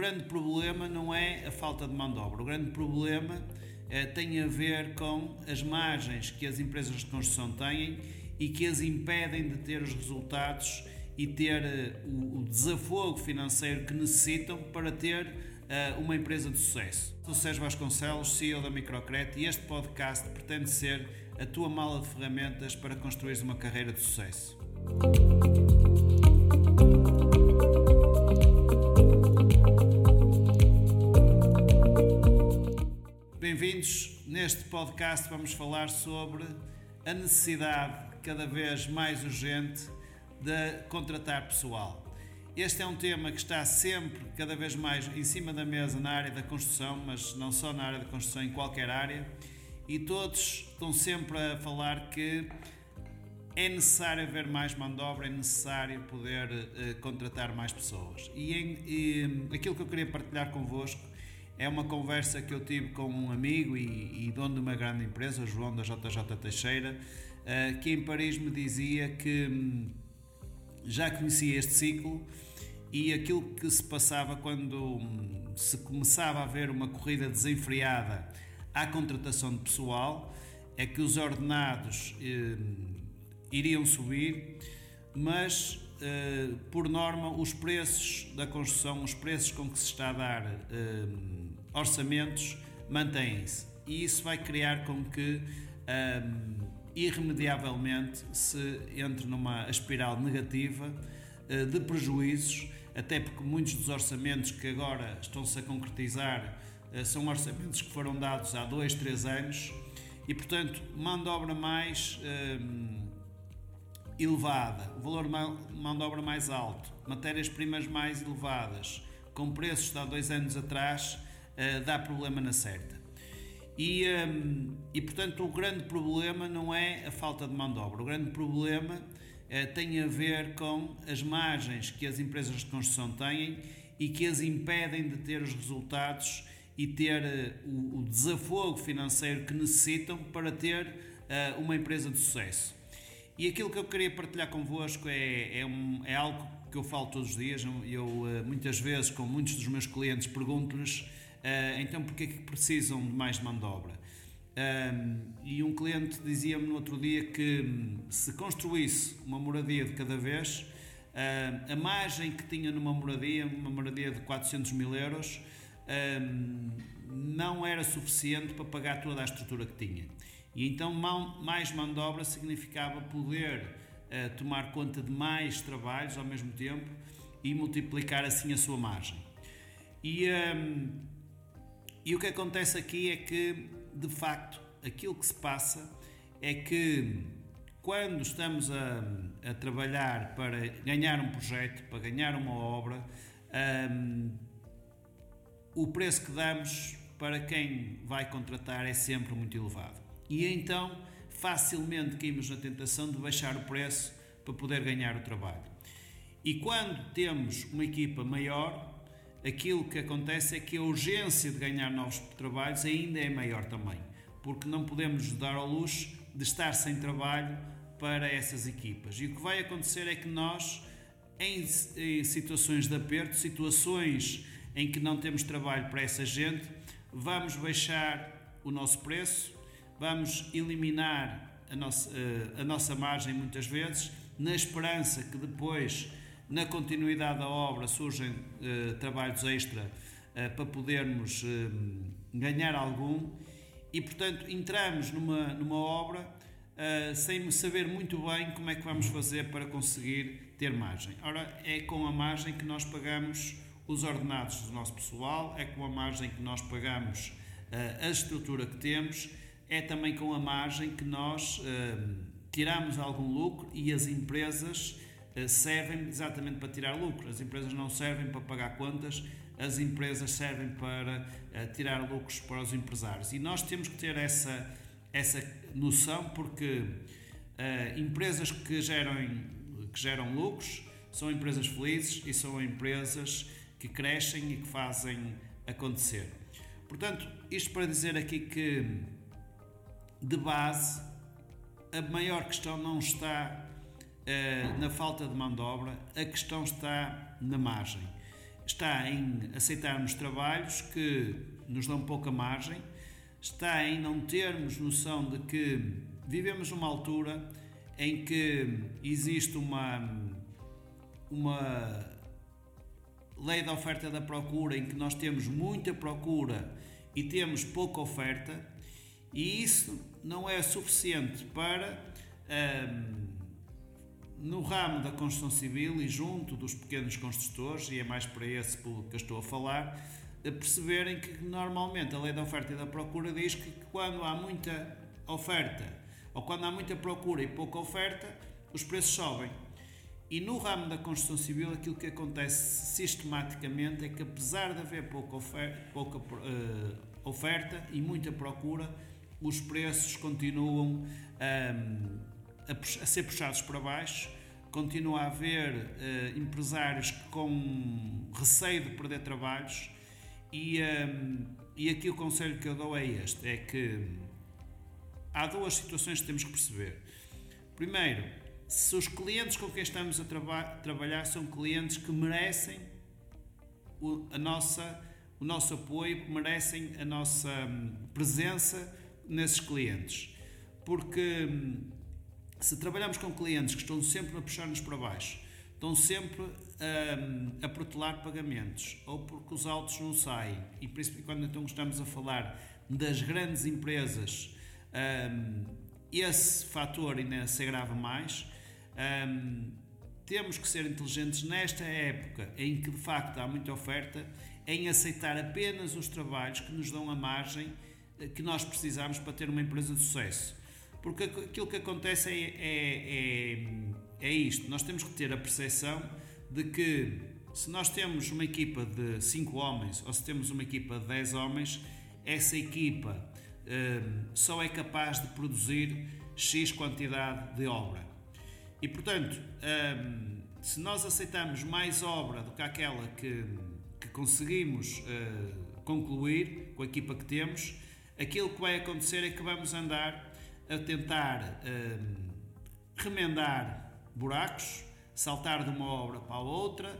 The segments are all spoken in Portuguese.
grande problema não é a falta de mão de obra. O grande problema eh, tem a ver com as margens que as empresas de construção têm e que as impedem de ter os resultados e ter uh, o, o, desafogo financeiro que necessitam para ter uh, uma empresa de sucesso. Sou Sérgio Vasconcelos, CEO da Microcred e este podcast pretende ser a tua mala de ferramentas para construir uma carreira de sucesso. Bem-vindos. Neste podcast vamos falar sobre a necessidade cada vez mais urgente de contratar pessoal. Este é um tema que está sempre, cada vez mais, em cima da mesa na área da construção, mas não só na área da construção, em qualquer área, e todos estão sempre a falar que é necessário haver mais mão de obra, é necessário poder uh, contratar mais pessoas. E, em, e, aquilo que eu queria partilhar convosco é uma conversa que eu tive com um amigo e, e dono de uma grande empresa, João da JJ Teixeira, uh, que em Paris me dizia que hum, já conhecia este ciclo e aquilo que se passava quando hum, se começava a haver uma corrida desenfreada à contratação de pessoal é que os ordenados eh, iriam subir, mas eh, por norma os preços da construção, os preços com que se está a dar eh, orçamentos mantêm-se. E isso vai criar com que irremediavelmente se entre numa espiral negativa eh, de prejuízos, até porque muitos dos orçamentos que agora estão-se a concretizar eh, são orçamentos que foram dados há dois, três anos e, portanto, mão de obra mais um, elevada, valor mão de obra mais alto, matérias-primas mais elevadas, com preços de há dois anos atrás, uh, dá problema na certa. E, um, e, portanto, o grande problema não é a falta de mão de obra. O grande problema uh, tem a ver com as margens que as empresas de construção têm e que as impedem de ter os resultados e ter uh, o, o, desafogo financeiro que necessitam para ter uma empresa de sucesso. E aquilo que eu queria partilhar convosco é, é, um, é algo que eu falo todos os dias. Eu, muitas vezes, com muitos dos meus clientes, pergunto-lhes Uh, então, porquê que precisam de mais mão de obra? Um, e um cliente dizia-me no outro dia que hum, se construísse uma moradia de cada vez, uh, a margem que tinha numa moradia, uma moradia de 400 mil euros, um, não era suficiente para pagar toda a estrutura que tinha. E então, mão, mais mão de obra significava poder uh, tomar conta de mais trabalhos ao mesmo tempo e multiplicar assim a sua margem. E. Um, e o que acontece aqui é que, de facto, aquilo que se passa é que quando estamos a, a trabalhar para ganhar um projeto, para ganhar uma obra, um, o preço que damos para quem vai contratar é sempre muito elevado. E então facilmente caímos na tentação de baixar o preço para poder ganhar o trabalho. E quando temos uma equipa maior, aquilo que acontece é que a urgência de ganhar novos trabalhos ainda é maior também, porque não podemos dar ao luxo de estar sem trabalho para essas equipas. E o que vai acontecer é que nós, em, em situações de aperto, situações em que não temos trabalho para essa gente, vamos baixar o nosso preço, vamos eliminar a nossa, eh, a nossa margem muitas vezes, na esperança que depois na continuidade da obra surgem uh, trabalhos extra uh, para podermos uh, ganhar algum e, portanto, entramos numa, numa obra sem saber muito bem como é que vamos fazer para conseguir ter margem. Ora, é com a margem que nós pagamos os ordenados do nosso pessoal, é com a margem que nós pagamos a estrutura que temos, é também com a margem que nós tiramos algum lucro e as empresas eh, servem exatamente para tirar lucro. As empresas não servem para pagar contas, as empresas servem para uh, tirar lucros para os empresários. E nós temos que ter essa, essa noção porque uh, empresas que geram, que geram lucros são empresas felizes e são empresas que crescem e que fazem acontecer. Portanto, isto para dizer aqui que, de base, a maior questão não está na falta de mão de obra, a questão está na margem. está em aceitarmos trabalhos que nos dão pouca margem, está em não termos noção de que vivemos numa altura em que existe uma, uma lei da oferta e da procura, em que nós temos muita procura e temos pouca oferta, e isso não é suficiente para, um, no ramo da construção civil e junto dos pequenos construtores, e é mais para esse público que estou a falar, perceberem que normalmente a lei da oferta e da procura diz que quando há muita oferta ou quando há muita procura e pouca oferta, os preços sobem. E no ramo da construção civil, aquilo que acontece sistematicamente é que, apesar de haver pouca oferta, pouca, uh, oferta e muita procura, os preços continuam um, ehm, a, a, ser puxados para baixo. Continua a haver uh, empresários com receio de perder trabalhos, e, um, ehm, e aqui o conselho que eu dou é este: é que há duas situações que temos que perceber. Primeiro, se os clientes com quem estamos a traba trabalhar são clientes que merecem o, a nossa, o nosso apoio, merecem a nossa hum, presença nesses clientes. Porque hum, se trabalhamos com clientes que estão sempre a puxar-nos para baixo, estão sempre a, a protelar pagamentos, ou porque os autos não saem, e principalmente quando então estamos a falar das grandes empresas um, esse fator ainda se agrava mais. Um, temos que ser inteligentes nesta época em que de facto há muita oferta, em aceitar apenas os trabalhos que nos dão a margem eh, que nós precisamos para ter uma empresa de sucesso. Porque aquilo que acontece é, é, é, é isto: nós temos que ter a percepção de que se nós temos uma equipa de 5 homens ou se temos uma equipa de 10 homens, essa equipa só é capaz de produzir X quantidade de obra. E portanto, se nós aceitamos mais obra do que aquela que, que conseguimos ah, concluir com a equipa que temos, aquilo que vai acontecer é que vamos andar a tentar remendar buracos, saltar de uma obra para a outra,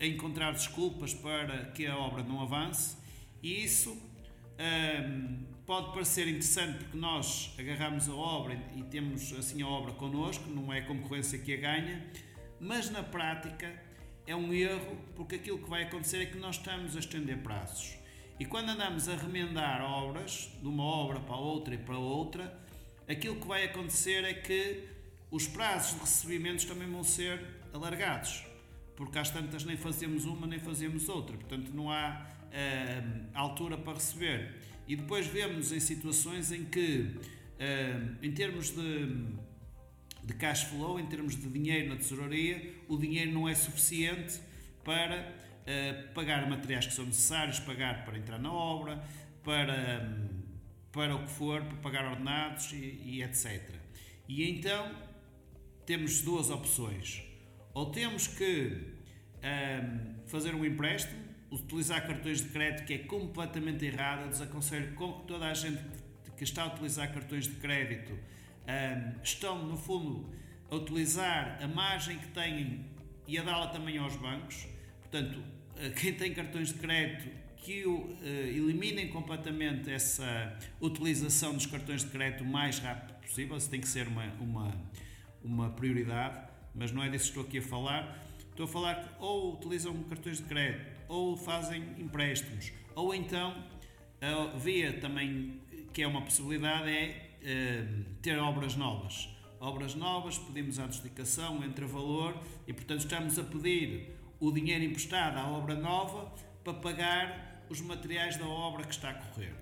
a encontrar desculpas para que a obra não avance, e isso um, pode parecer interessante porque nós agarramos a obra e temos assim a obra connosco, não é a concorrência que a ganha, mas na prática é um erro porque aquilo que vai acontecer é que nós estamos a estender prazos. E quando andamos a remendar obras, de uma obra para outra e para outra, aquilo que vai acontecer é que os prazos de recebimentos também vão ser alargados, porque às tantas nem fazemos uma nem fazemos outra, portanto não há uh, altura para receber. E depois vemos em situações em que, uh, em termos de, de cash flow, em termos de dinheiro na tesouraria, o dinheiro não é suficiente para pagar materiais que são necessários, pagar para entrar na obra, para, para o que for, para pagar ordenados e, e etc. E então temos duas opções. Ou temos que um, fazer um empréstimo utilizar cartões de crédito que é completamente errado. Eu desaconselho toda a gente que está a utilizar cartões de crédito um, estão, no fundo, a utilizar a margem que têm e a dá-la também aos bancos. Portanto, eh, quem tem cartões de crédito que uh, eliminem completamente essa utilização dos cartões de crédito o mais rápido possível. Isso tem que ser uma, uma, uma prioridade, mas não é disso que estou aqui a falar. Estou a falar que ou utilizam cartões de crédito ou fazem empréstimos. Ou então, a via também, que é uma possibilidade, é uh, ter obras novas. Obras novas, pedimos a adjudicação, entra valor e, portanto, estamos a pedir o dinheiro emprestado à obra nova para pagar os materiais da obra que está a correr.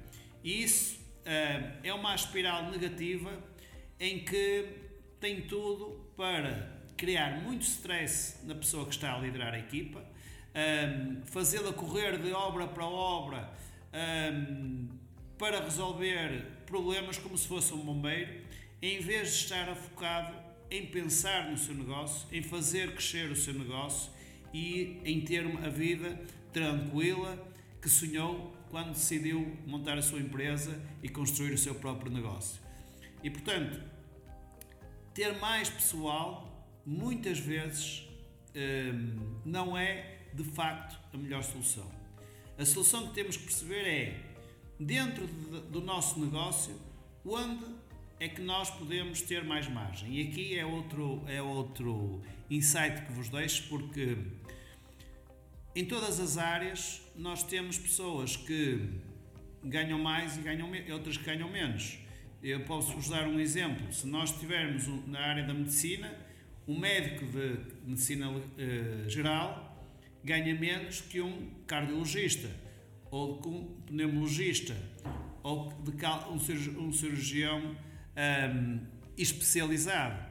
E isso uh, é uma espiral negativa em que tem tudo para criar muito stress na pessoa que está a liderar a equipa, um, fazê-la correr de obra para obra um, para resolver problemas como se fosse um bombeiro, em vez de estar focado em pensar no seu negócio, em fazer crescer o seu negócio e em ter a vida tranquila que sonhou quando decidiu montar a sua empresa e construir o seu próprio negócio. E portanto, ter mais pessoal muitas vezes não é de facto a melhor solução. A solução que temos que perceber é, dentro de, do nosso negócio, onde é que nós podemos ter mais margem. E aqui é outro, é outro insight que vos deixo, porque em todas as áreas nós temos pessoas que ganham mais e ganham outras que ganham menos. Eu posso vos dar um exemplo. Se nós tivermos na área da medicina, um médico de medicina uh, geral ganha menos que um cardiologista, ou que um pneumologista, ou de um cirurgião um, ehm, especializado.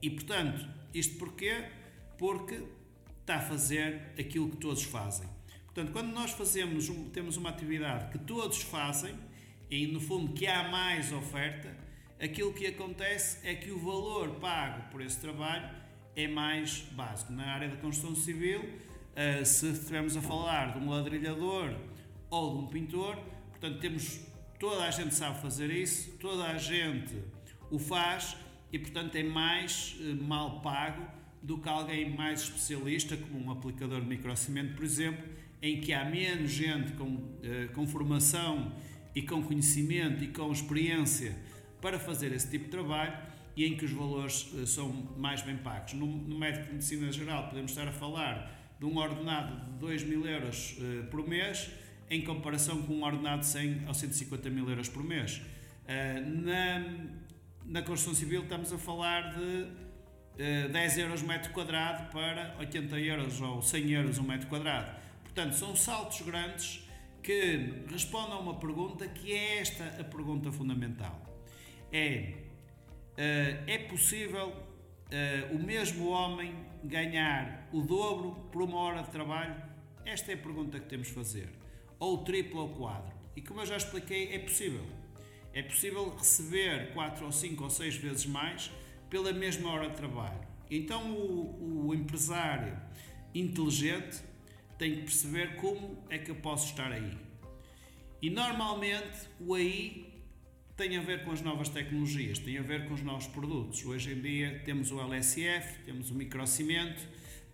E portanto, isto porquê? Porque está a fazer aquilo que todos fazem. Portanto, quando nós fazemos, temos uma atividade que todos fazem, e no fundo que há mais oferta, aquilo que acontece é que o valor pago por esse trabalho é mais básico. Na área da construção civil, eh, se estivermos a falar de um ladrilhador ou de um pintor, portanto, temos toda a gente sabe fazer isso, toda a gente o faz e, portanto, é mais eh, mal pago do que alguém mais especialista, como um aplicador de microcimento, por exemplo, em que há menos gente com, eh, com formação e com conhecimento e com experiência para fazer esse tipo de trabalho e em que os valores uh, são mais bem pagos. No, no, médico de medicina geral podemos estar a falar de um ordenado de 2 mil euros uh, por mês em comparação com um ordenado de 100 ou 150 mil euros por mês. Na, na construção civil estamos a falar de 10 euros metro quadrado para 80 euros ou 100 euros um metro quadrado. Portanto, são saltos grandes que respondem a uma pergunta que é esta a pergunta fundamental é: uh, é possível uh, o mesmo homem ganhar o dobro por uma hora de trabalho? Esta é a pergunta que temos de fazer. Ou o triplo ou o quadro. E como eu já expliquei, é possível. É possível receber 4 ou 5 ou 6 vezes mais pela mesma hora de trabalho. Então o, o empresário inteligente tem que perceber como é que eu posso estar aí. E normalmente o aí tem a ver com as novas tecnologias, tem a ver com os novos produtos. Hoje em dia temos o LSF, temos o microcimento,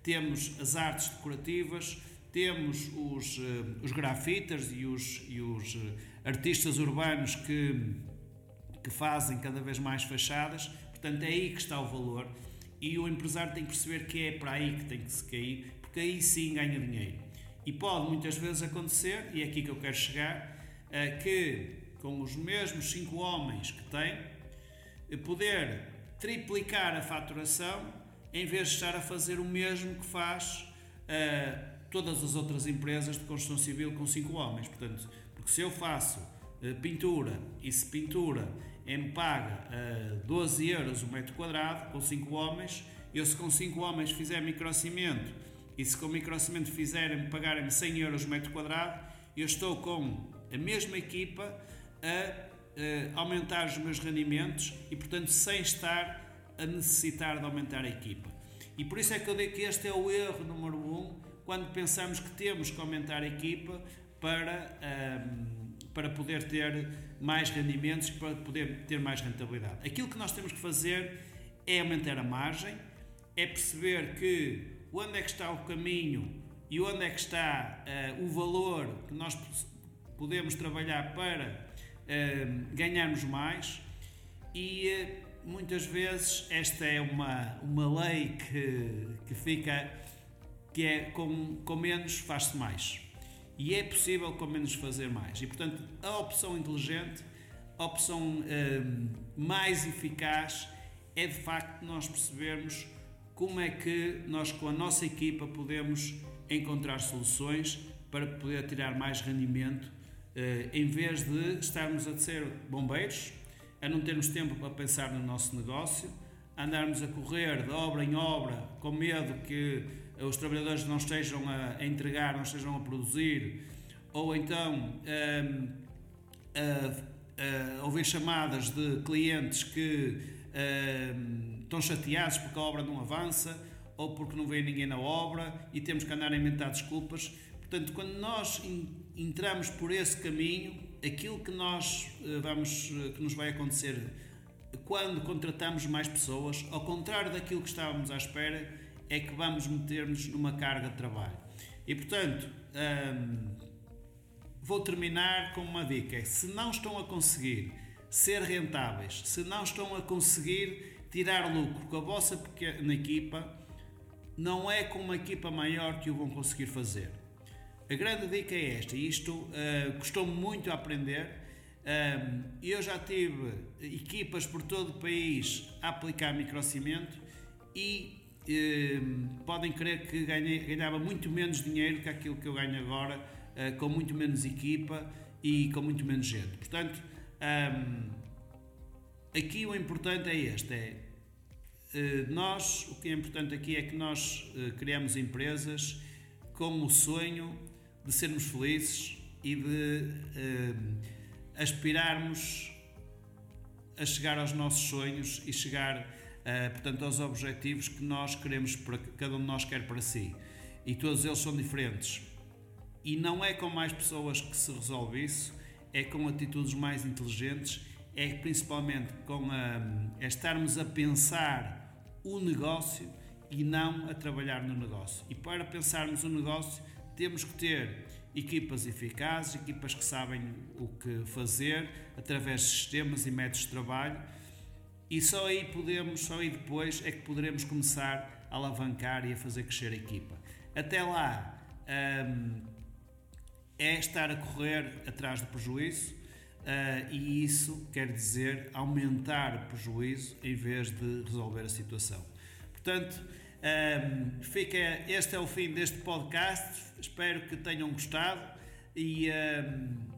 temos as artes decorativas, temos os, uh, os grafitas e os, e os uh, artistas urbanos que, que fazem cada vez mais fachadas. Portanto, é aí que está o valor e o empresário tem que perceber que é para aí que tem que se cair, porque aí sim ganha dinheiro. E pode muitas vezes acontecer, e é aqui que eu quero chegar, uh, que com os mesmos cinco homens que tem, poder triplicar a faturação em vez de estar a fazer o mesmo que faz uh, todas as outras empresas de construção civil com cinco homens. Portanto, porque se eu faço pintura e se pintura me paga uh, 12 euros o metro quadrado com cinco homens, eu se com cinco homens fizer microcimento e se com microcimento fizerem pagarem-me 100 euros o metro quadrado, eu estou com a mesma equipa a, aumentar os meus rendimentos e, portanto, sem estar a necessitar de aumentar a equipa. E por isso é que eu digo que este é o erro número um quando pensamos que temos que aumentar a equipa para, um, para poder ter mais rendimentos, para poder ter mais rentabilidade. Aquilo que nós temos que fazer é aumentar a margem, é perceber que onde é que está o caminho e onde é que está uh, o valor que nós podemos trabalhar para ganharmos mais e eh, muitas vezes esta é uma, uma lei que, que fica que é com, com menos faz-se mais e é possível com menos fazer mais. E portanto a opção inteligente a opção mais eficaz é de facto nós percebermos como é que nós com a nossa equipa podemos encontrar soluções para poder tirar mais rendimento eh, em vez de estarmos a ser bombeiros, a não termos tempo para pensar no nosso negócio, andarmos a correr de obra em obra com medo que os trabalhadores não estejam a entregar, não estejam a produzir, ou então um, ehm, a, a ouvir chamadas de clientes que um, ehm, estão chateados porque a obra não avança ou porque não vem ninguém na obra e temos que andar a inventar desculpas. Portanto, quando nós entramos por esse caminho, aquilo que nós eh, vamos, eh, que nos vai acontecer quando contratamos mais pessoas, ao contrário daquilo que estávamos à espera, é que vamos meter-nos numa carga de trabalho. E portanto, hum, vou terminar com uma dica: se não estão a conseguir ser rentáveis, se não estão a conseguir tirar lucro com a vossa pequena equipa, não é com uma equipa maior que o vão conseguir fazer. A grande dica é esta, e isto uh, custou-me muito a aprender. Uh, eu já tive equipas por todo o país a aplicar microcimento e uh, podem crer que ganhei, ganhava muito menos dinheiro que aquilo que eu ganho agora, uh, com muito menos equipa e com muito menos gente. Portanto, um, aqui o importante é este: é nós, o que é importante aqui é que nós criamos empresas com o sonho de sermos felizes e de uh, aspirarmos a chegar aos nossos sonhos e chegar, uh, portanto, aos objetivos que nós queremos, para, cada um de nós quer para si. E todos eles são diferentes. E não é com mais pessoas que se resolve isso, é com atitudes mais inteligentes, é principalmente com a, é estarmos a pensar o negócio e não a trabalhar no negócio. E para pensarmos o negócio, temos que ter equipas eficazes, equipas que sabem o que fazer através de sistemas e métodos de trabalho e só aí podemos, só aí depois é que poderemos começar a alavancar e a fazer crescer a equipa. Até lá hum, é estar a correr atrás do prejuízo uh, e isso quer dizer aumentar o prejuízo em vez de resolver a situação. Portanto, um, fica, este é o fim deste podcast. Espero que tenham gostado e um,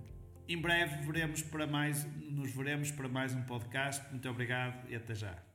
em breve veremos para mais, nos veremos para mais um podcast. Muito obrigado e até já.